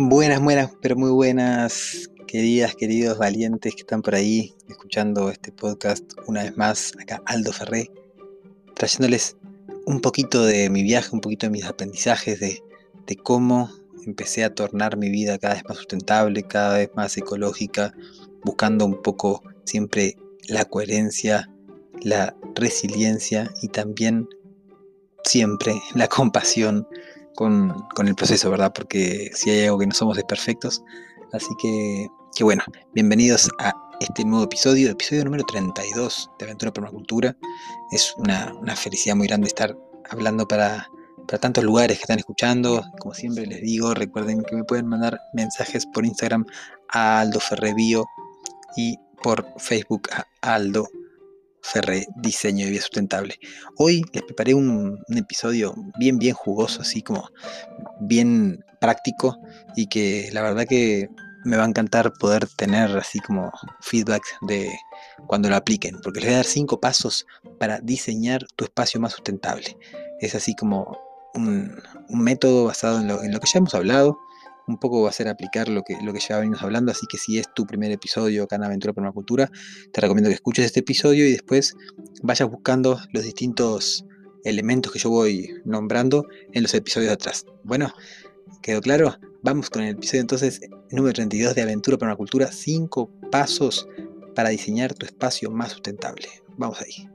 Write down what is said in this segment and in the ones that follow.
Buenas, buenas, pero muy buenas, queridas, queridos valientes que están por ahí escuchando este podcast una vez más. Acá Aldo Ferré, trayéndoles un poquito de mi viaje, un poquito de mis aprendizajes, de, de cómo empecé a tornar mi vida cada vez más sustentable, cada vez más ecológica, buscando un poco siempre la coherencia, la resiliencia y también siempre la compasión con, el proceso, ¿verdad? Porque si hay algo que no somos desperfectos. Así que, que bueno, bienvenidos a este nuevo episodio, episodio número 32 de Aventura Permacultura. Es una, felicidad muy grande estar hablando para, para tantos lugares que están escuchando. Como siempre les digo, recuerden que me pueden mandar mensajes por Instagram a Aldo Ferrebio y por Facebook a Aldo Ferre Diseño de Vida Sustentable. Hoy les preparé un, episodio bien, bien jugoso, así como bien práctico y que la verdad que me va a encantar poder tener así como feedback de cuando lo apliquen, porque les voy a dar cinco pasos para diseñar tu espacio más sustentable. Es así como un, método basado en lo, que ya hemos hablado, un poco va a ser aplicar lo que, lo que ya venimos hablando, así que si es tu primer episodio acá en Aventura Permacultura, te recomiendo que escuches este episodio y después vayas buscando los distintos elementos que yo voy nombrando en los episodios atrás. Bueno, ¿quedó claro? Vamos con el episodio entonces número 32 de Aventura Permacultura, 5 pasos para diseñar tu espacio más sustentable. Vamos ahí.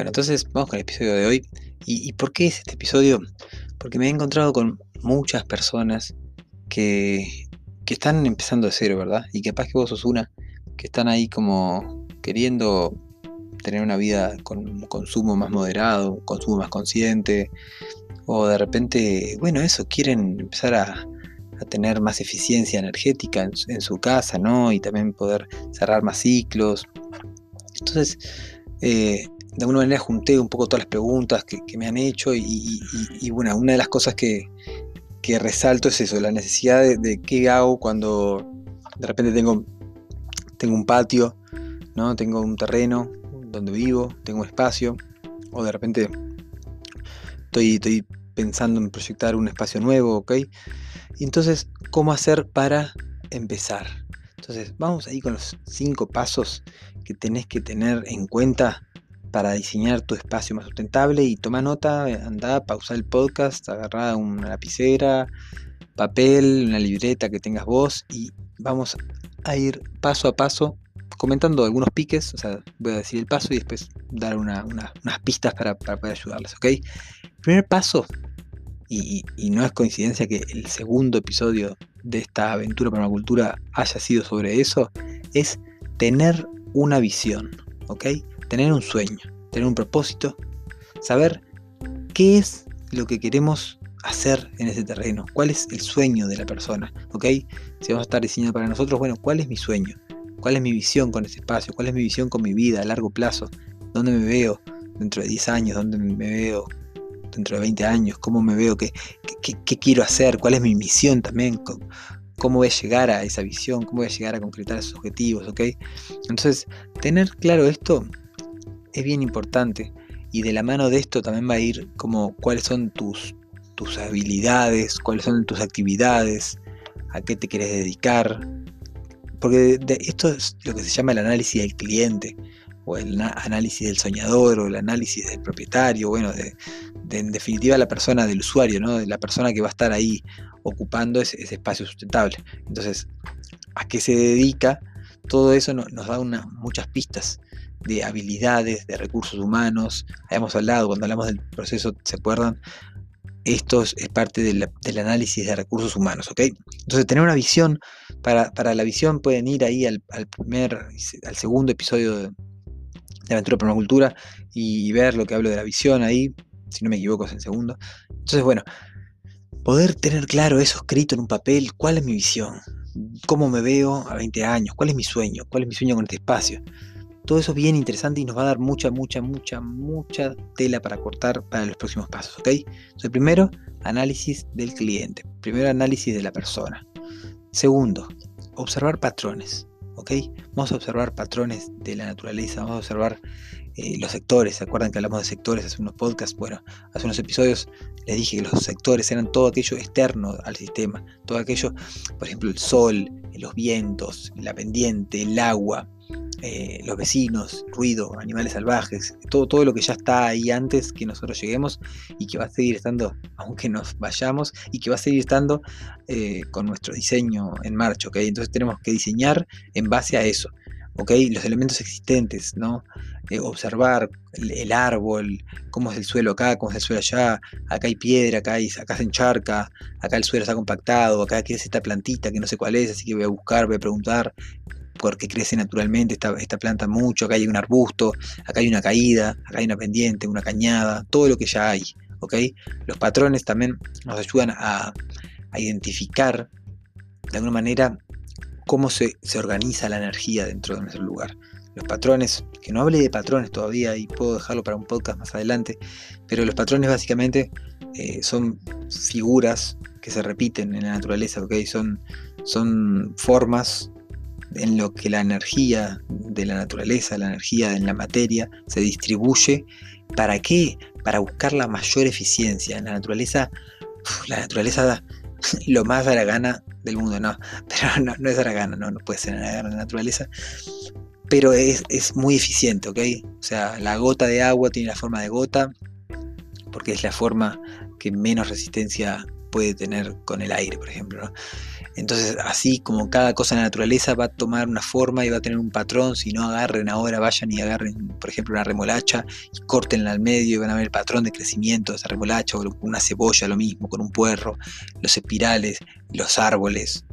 Bueno, entonces vamos con el episodio de hoy. ¿Y, por qué es este episodio? Porque me he encontrado con muchas personas que, que están empezando de cero, ¿verdad? Y capaz que vos sos una, que están ahí como queriendo tener una vida con consumo más moderado, consumo más consciente, o de repente, bueno, eso, quieren empezar a, tener más eficiencia energética en, en, su casa, ¿no? Y también poder cerrar más ciclos. Entonces, eh, de alguna manera junté un poco todas las preguntas que, me han hecho y, bueno, una de las cosas que, resalto es eso, la necesidad de, qué hago cuando de repente tengo, tengo un patio, ¿no? tengo un terreno donde vivo, tengo un espacio, o de repente estoy, estoy pensando en proyectar un espacio nuevo, ¿ok? Y entonces, ¿cómo hacer para empezar? Entonces, vamos ahí con los cinco pasos que tenés que tener en cuenta para diseñar tu espacio más sustentable y toma nota, anda, pausa el podcast, agarra una lapicera, papel, una libreta que tengas vos y vamos a ir paso a paso comentando algunos piques, o sea, voy a decir el paso y después dar unas pistas para, poder ayudarles, ¿ok? primer paso, y, y, no es coincidencia que el segundo episodio de esta aventura permacultura haya sido sobre eso, es tener una visión, ¿ok? tener un sueño, tener un propósito, saber qué es lo que queremos hacer en ese terreno, cuál es el sueño de la persona, ¿ok? Si vamos a estar diseñando para nosotros, bueno, ¿cuál es mi sueño? ¿Cuál es mi visión con ese espacio? ¿Cuál es mi visión con mi vida a largo plazo? ¿Dónde me veo dentro de 10 años? ¿Dónde me veo dentro de 20 años? ¿Cómo me veo? ¿Qué, qué, quiero hacer? ¿Cuál es mi misión también? ¿Cómo voy a llegar a esa visión? ¿Cómo voy a llegar a concretar esos objetivos? ¿ok? Entonces, tener claro esto es bien importante. Y de la mano de esto también va a ir como cuáles son tus, tus habilidades, cuáles son tus actividades, a qué te quieres dedicar. Porque esto es lo que se llama el análisis del cliente, o el análisis del soñador, o el análisis del propietario, bueno, de, en definitiva la persona del usuario, ¿no? la persona que va a estar ahí ocupando ese, espacio sustentable. Entonces, a qué se dedica, todo eso nos da muchas pistas de habilidades, de recursos humanos. Habíamos hablado, cuando hablamos del proceso, ¿se acuerdan? Esto es parte del análisis de recursos humanos, ¿ok? Entonces, tener una visión, para, la visión pueden ir ahí al, primer, al segundo episodio de, Aventura Permacultura y ver lo que hablo de la visión ahí, si no me equivoco es el segundo. Entonces, bueno, poder tener claro eso escrito en un papel, cuál es mi visión, cómo me veo a 20 años, cuál es mi sueño, cuál es mi sueño con este espacio. Todo eso bien interesante y nos va a dar mucha, mucha, mucha, mucha tela para cortar para los próximos pasos, ¿ok? Entonces, primero, análisis del cliente. Primero, análisis de la persona. Segundo, observar patrones, ¿ok? Vamos a observar patrones de la naturaleza, vamos a observar eh, los sectores. ¿Se acuerdan que hablamos de sectores hace unos podcasts? Bueno, hace unos episodios les dije que los sectores eran todo aquello externo al sistema, todo aquello, por ejemplo, el sol, los vientos, la pendiente, el agua, eh, los vecinos, ruido, animales salvajes, todo, todo lo que ya está ahí antes que nosotros lleguemos y que va a seguir estando aunque nos vayamos y que va a seguir estando eh, con nuestro diseño en marcha, ¿ok? Entonces tenemos que diseñar en base a eso. ¿Ok? Los elementos existentes, ¿no? Eh, observar el, árbol, cómo es el suelo acá, cómo es el suelo allá, acá hay piedra, acá, hay, acá se encharca, acá el suelo está compactado, acá es esta plantita que no sé cuál es, así que voy a buscar, voy a preguntar por qué crece naturalmente esta, esta planta mucho, acá hay un arbusto, acá hay una caída, acá hay una pendiente, una cañada, todo lo que ya hay, ¿ok? Los patrones también nos ayudan a, a identificar de alguna manera cómo se, organiza la energía dentro de nuestro lugar. Los patrones, que no hable de patrones todavía y puedo dejarlo para un podcast más adelante, pero los patrones básicamente eh, son figuras que se repiten en la naturaleza, Son, son formas en lo que la energía de la naturaleza, la energía en la materia, se distribuye. ¿Para qué? Para buscar la mayor eficiencia. En la naturaleza, la naturaleza da lo más gana del mundo, no, pero no, es Aragana, no, no puede ser Aragana de naturaleza, pero es, muy eficiente, ¿ok? O sea, la gota de agua tiene la forma de gota, porque es la forma que menos resistencia puede tener con el aire, por ejemplo. Entonces, así como cada cosa en la naturaleza va a tomar una forma y va a tener un patrón, si no agarren ahora, vayan y agarren, por ejemplo, una remolacha y córtenla al medio y van a ver el patrón de crecimiento de esa remolacha, o una cebolla, lo mismo, con un puerro, los espirales, los árboles,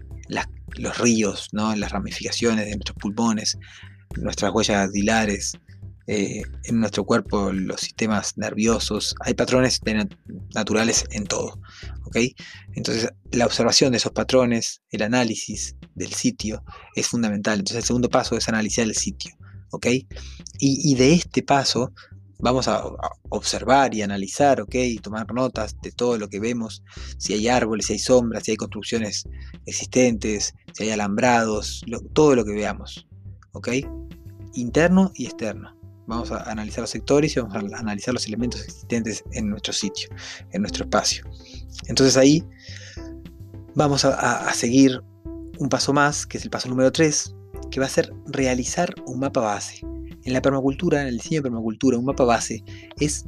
los ríos, ¿no? las ramificaciones de nuestros pulmones, nuestras huellas dilares, eh, en nuestro cuerpo, los sistemas nerviosos, hay patrones naturales en todo. ¿ok? Entonces, la observación de esos patrones, el análisis del sitio es fundamental. Entonces, el segundo paso es analizar el sitio. ¿ok? Y, de este paso vamos a, observar y analizar, ¿ok? Y tomar notas de todo lo que vemos, si hay árboles, si hay sombras, si hay construcciones existentes, si hay alambrados, todo lo que veamos, ¿ok? Interno y externo vamos a analizar los sectores y vamos a analizar los elementos existentes en nuestro sitio, en nuestro espacio. Entonces ahí vamos a, seguir un paso más, que es el paso número 3, que va a ser realizar un mapa base. En la permacultura, en el diseño de permacultura, un mapa base es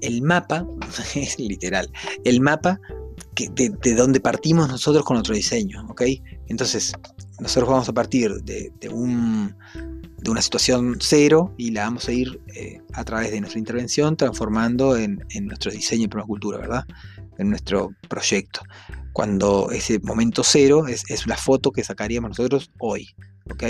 el mapa, es literal, el mapa de, de, donde partimos nosotros con nuestro diseño, ¿ok? Entonces, nosotros vamos a partir de, un, de una situación cero y la vamos a ir eh, a través de nuestra intervención transformando en, nuestro diseño de permacultura, ¿verdad? En nuestro proyecto. Cuando ese momento cero es, la foto que sacaríamos nosotros hoy, ¿ok?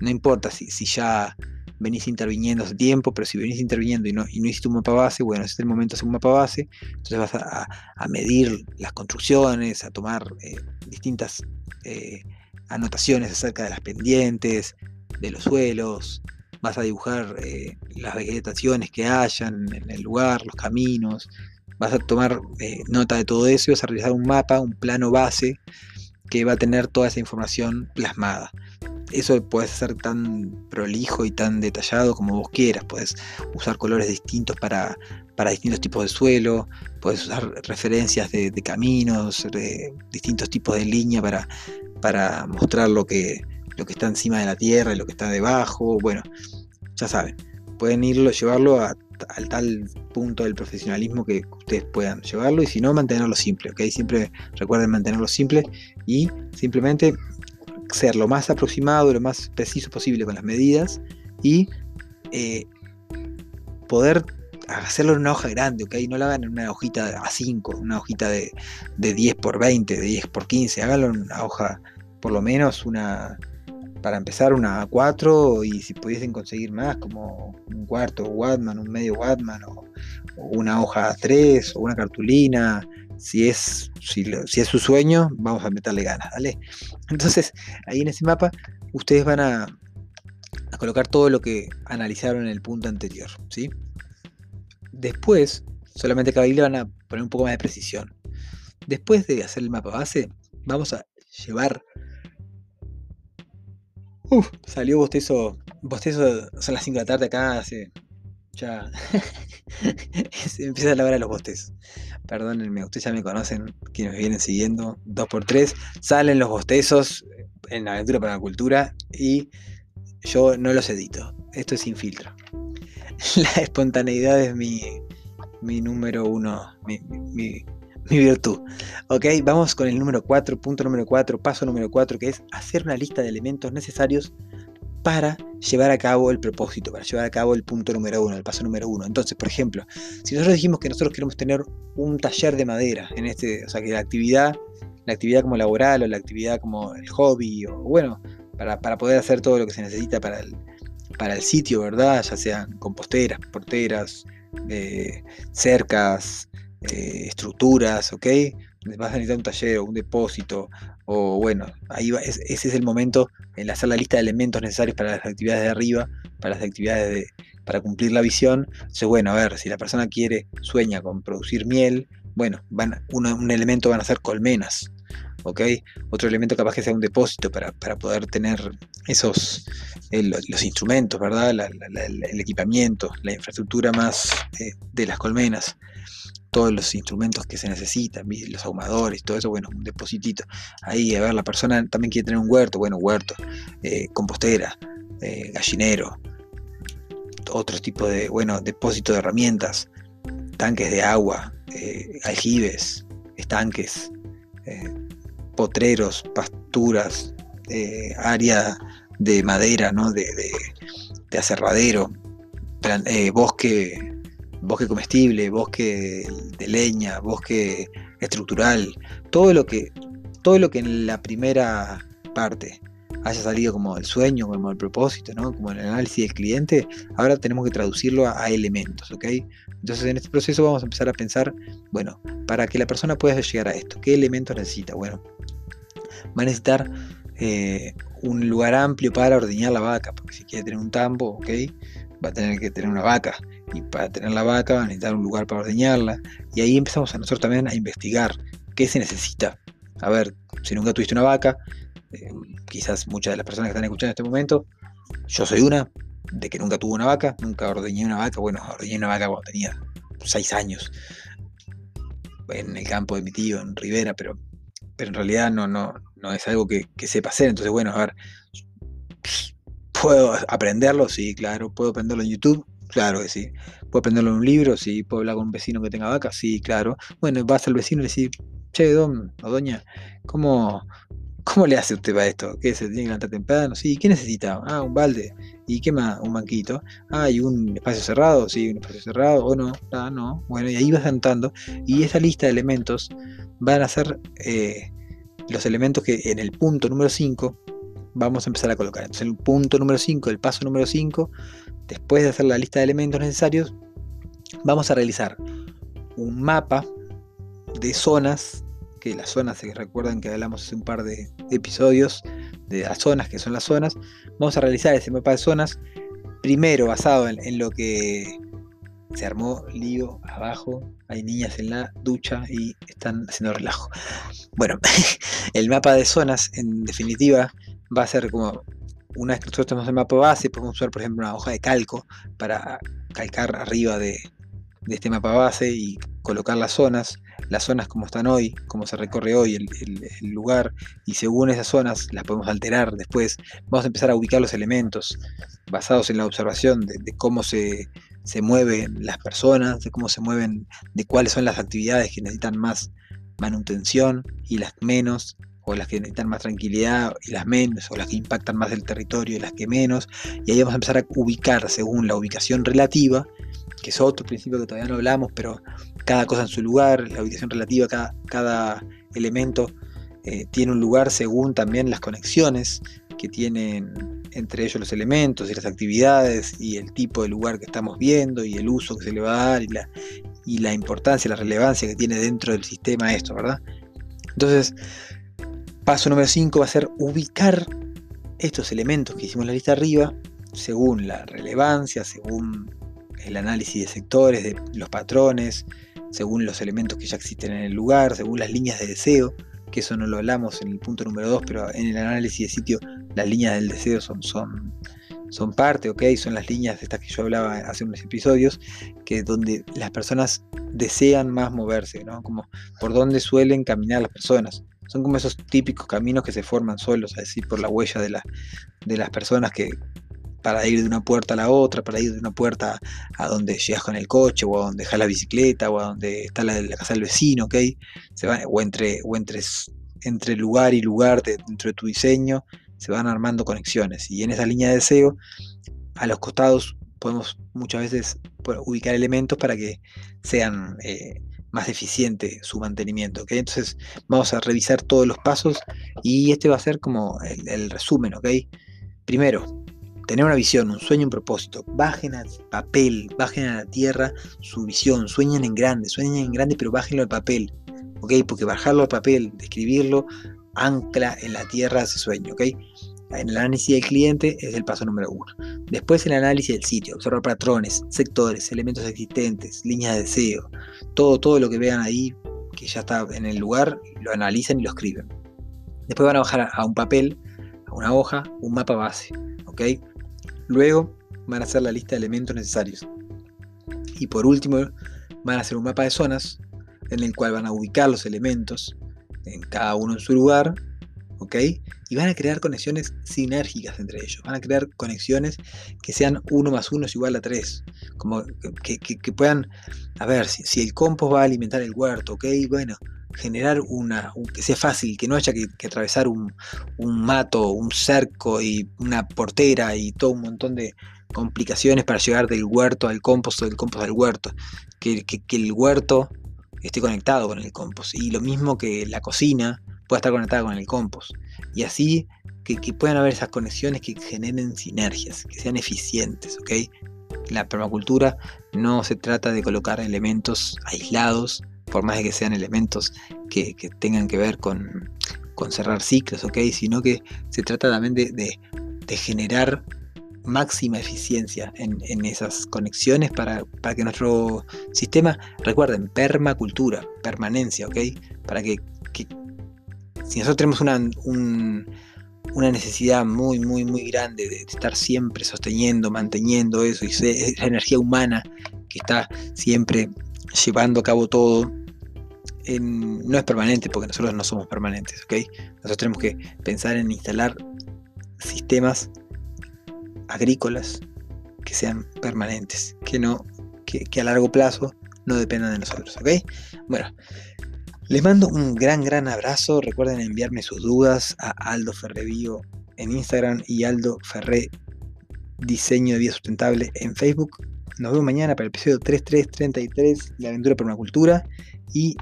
No importa si, si ya venís interviniendo hace tiempo, pero si venís interviniendo y no, y no hiciste un mapa base, bueno, es el momento de un mapa base, entonces vas a, medir las construcciones, a tomar eh, distintas eh, anotaciones acerca de las pendientes, de los suelos, vas a dibujar eh, las vegetaciones que hayan en el lugar, los caminos, vas a tomar nota de todo eso y vas a realizar un mapa, un plano base que va a tener toda esa información plasmada eso puedes ser tan prolijo y tan detallado como vos quieras. Puedes usar colores distintos para, distintos tipos de suelo, puedes usar referencias de, caminos, de distintos tipos de línea para, para mostrar lo que, lo que está encima de la tierra y lo que está debajo. Bueno, ya saben, pueden irlo, llevarlo al tal punto del profesionalismo que ustedes puedan llevarlo y si no, mantenerlo simple, ¿ok? Siempre recuerden mantenerlo simple y simplemente ser lo más aproximado, lo más preciso posible con las medidas y eh, poder hacerlo en una hoja grande, ¿ok? No lo hagan en una hojita A5, una hojita de, de 10 por 20, de 10 por 15, háganlo en una hoja, por lo menos una, para empezar una A4 y si pudiesen conseguir más, como un cuarto Wattman, un medio Wattman o, una hoja A3 o una cartulina, si es, si, es su sueño, vamos a meterle ganas. Entonces, ahí en ese mapa, ustedes van a, colocar todo lo que analizaron en el punto anterior, ¿sí? Después, solamente que ahí le van a poner un poco más de precisión. Después de hacer el mapa base, vamos a llevar Uf, salió bostezo. Bostezo son las 5 de la tarde acá, hace. Ya. Empieza la hora de los bostezos. Perdónenme, ustedes ya me conocen, quienes me vienen siguiendo. 2x3. Salen los bostezos en Aventura para la Cultura y yo no los edito. Esto es sin filtro. La espontaneidad es mi, mi número uno, mi, mi virtud. Ok, vamos con el número 4, punto número 4, paso número 4, que es hacer una lista de elementos necesarios para llevar a cabo el propósito, para llevar a cabo el punto número 1, el paso número 1. Entonces, por ejemplo, si nosotros dijimos que nosotros queremos tener un taller de madera en este, o sea, que la actividad, la actividad como laboral o la actividad como el hobby, o bueno, para, poder hacer todo lo que se necesita para el, para el sitio, ¿verdad? Ya sean composteras, porteras, eh, cercas, eh, estructuras, ¿ok? Vas a necesitar un taller o un depósito, o bueno, ahí va, ese es el momento en hacer la lista de elementos necesarios para las actividades de arriba, para las actividades de, para cumplir la visión. Entonces, bueno, a ver, si la persona quiere, sueña con producir miel, bueno, van, un elemento van a ser colmenas, ¿ok? Otro elemento capaz que sea un depósito para, poder tener esos, los instrumentos, ¿verdad? el equipamiento, la infraestructura más eh, de las colmenas todos los instrumentos que se necesitan, los ahumadores, todo eso, bueno, un depositito. Ahí, a ver, la persona también quiere tener un huerto, bueno, huerto, eh, compostera, eh, gallinero, otro tipo de, bueno, depósito de herramientas, tanques de agua, eh, aljibes, estanques, potreros, pasturas, área de madera, ¿no? De, de, de aserradero, bosque bosque comestible, bosque de leña, bosque estructural, todo lo que, todo lo que en la primera parte haya salido como el sueño, como el propósito, ¿no? como el análisis del cliente, ahora tenemos que traducirlo a, elementos, ¿ok? Entonces en este proceso vamos a empezar a pensar, bueno, para que la persona pueda llegar a esto, ¿qué elementos necesita? Bueno, va a necesitar eh, un lugar amplio para ordeñar la vaca, porque si quiere tener un tambo, ¿ok? Va a tener que tener una vaca y para tener la vaca a necesitar un lugar para ordeñarla. Y ahí empezamos a nosotros también a investigar qué se necesita. A ver, si nunca tuviste una vaca, eh, quizás muchas de las personas que están escuchando en este momento, yo soy una, de que nunca tuvo una vaca, nunca ordeñé una vaca, bueno, ordeñé una vaca cuando tenía 6 años, en el campo de mi tío, en Rivera, pero, pero en realidad no, no, no es algo que sepa hacer. Entonces, bueno, a ver, ¿puedo aprenderlo? Sí, claro, puedo aprenderlo en YouTube, Claro sí. ¿Puedo aprenderlo en un libro? Sí. ¿Puedo hablar con un vecino que tenga vaca? Sí, claro. Bueno, vas al vecino y le decís, che, don o doña, ¿cómo, ¿cómo le hace usted para esto? ¿Qué se tiene que levantar temprano? Sí, ¿qué necesita? Ah, un balde. ¿Y qué más? Un banquito. Ah, ¿y un espacio cerrado? Sí, un espacio cerrado. ¿O no? Ah, no. Bueno, y ahí vas anotando. Y esa lista de elementos van a ser eh, los elementos que en el punto número 5 vamos a empezar a colocar. Entonces, el punto número 5, el paso número 5, después de hacer la lista de elementos necesarios, vamos a realizar un mapa de zonas, que las zonas, se recuerdan que hablamos hace un par de episodios de las zonas, que son las zonas, vamos a realizar ese mapa de zonas, primero basado en, lo que se armó lío abajo, hay niñas en la ducha y están haciendo relajo. Bueno, el mapa de zonas, en definitiva, va a ser como una vez que nosotros tenemos el mapa base, podemos usar, por ejemplo, una hoja de calco para calcar arriba de, este mapa base y colocar las zonas, las zonas como están hoy, como se recorre hoy el, lugar, y según esas zonas las podemos alterar después. Vamos a empezar a ubicar los elementos basados en la observación de, cómo se, se, mueven las personas, de cómo se mueven, de cuáles son las actividades que necesitan más manutención y las menos, o las que necesitan más tranquilidad y las menos, o las que impactan más el territorio y las que menos, y ahí vamos a empezar a ubicar según la ubicación relativa, que es otro principio que todavía no hablamos, pero cada cosa en su lugar, la ubicación relativa, cada, cada elemento eh, tiene un lugar según también las conexiones que tienen entre ellos los elementos y las actividades y el tipo de lugar que estamos viendo y el uso que se le va a dar y la, y la importancia, la relevancia que tiene dentro del sistema esto, ¿verdad? Entonces, paso número 5 va a ser ubicar estos elementos que hicimos en la lista arriba según la relevancia, según el análisis de sectores, de los patrones, según los elementos que ya existen en el lugar, según las líneas de deseo, que eso no lo hablamos en el punto número 2, pero en el análisis de sitio las líneas del deseo son, son, son parte, ¿ok? Son las líneas de estas que yo hablaba hace unos episodios, que donde las personas desean más moverse, ¿no? Como por dónde suelen caminar las personas. Son como esos típicos caminos que se forman solos, así por la huella de, de las personas que, para ir de una puerta a la otra, para ir de una puerta a donde llegas con el coche, o a donde dejas la bicicleta, o a donde está la, la casa del vecino, ¿ok? Se van, o entre, o entre, entre lugar y lugar dentro de tu diseño, se van armando conexiones. Y en esa línea de deseo, a los costados podemos muchas veces ubicar elementos para que sean eh, más eficiente su mantenimiento. ¿ok? Entonces vamos a revisar todos los pasos y este va a ser como el, el resumen. ¿ok? Primero, tener una visión, un sueño, un propósito. Bajen al papel, bajen a la tierra su visión, sueñen en grande, sueñen en grande, pero bájenlo al papel. ¿Ok? Porque bajarlo al papel, describirlo, ancla en la tierra ese sueño, ¿ok? En el análisis del cliente es el paso número uno. Después el análisis del sitio, observar patrones, sectores, elementos existentes, líneas de deseo, todo, todo lo que vean ahí que ya está en el lugar, lo analizan y lo escriben. Después van a bajar a un papel, a una hoja, un mapa base, ¿ok? Luego van a hacer la lista de elementos necesarios. Y por último van a hacer un mapa de zonas en el cual van a ubicar los elementos en cada uno en su lugar, ¿ok? Y van a crear conexiones sinérgicas entre ellos, van a crear conexiones que sean 1 más 1 es igual a 3, como que, puedan, a ver, si, el compost va a alimentar el huerto, ¿ok? Bueno, generar una, que sea fácil, que no haya que, atravesar un, mato, un cerco y una portera y todo un montón de complicaciones para llegar del huerto al compost o del compost al huerto, que, que el huerto esté conectado con el compost. Y lo mismo que la cocina pueda estar conectada con el compost. Y así que, puedan haber esas conexiones que generen sinergias, que sean eficientes, ¿ok? La permacultura no se trata de colocar elementos aislados, por más de que sean elementos que, tengan que ver con, cerrar ciclos, ¿ok? Sino que se trata también de, generar máxima eficiencia en, esas conexiones para, que nuestro sistema, recuerden, permacultura, permanencia, ¿ok? Para que, si nosotros tenemos una, una necesidad muy, muy, muy grande de estar siempre sosteniendo, manteniendo eso, y es la energía humana que está siempre llevando a cabo todo, no es permanente porque nosotros no somos permanentes, ¿ok? Nosotros tenemos que pensar en instalar sistemas agrícolas que sean permanentes, que no, que, a largo plazo no dependan de nosotros, ¿ok? Bueno, les mando un gran, gran abrazo. Recuerden enviarme sus dudas a Aldo Ferrevío en Instagram y Aldo Ferré Diseño de Vida Sustentable en Facebook. Nos vemos mañana para el episodio 3333, La aventura permacultura. Y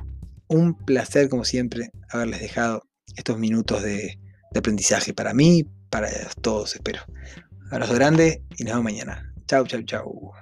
un placer, como siempre, haberles dejado estos minutos de, de aprendizaje para mí, para todos, espero. Abrazo grande y nos vemos mañana. Chau, chau, chau.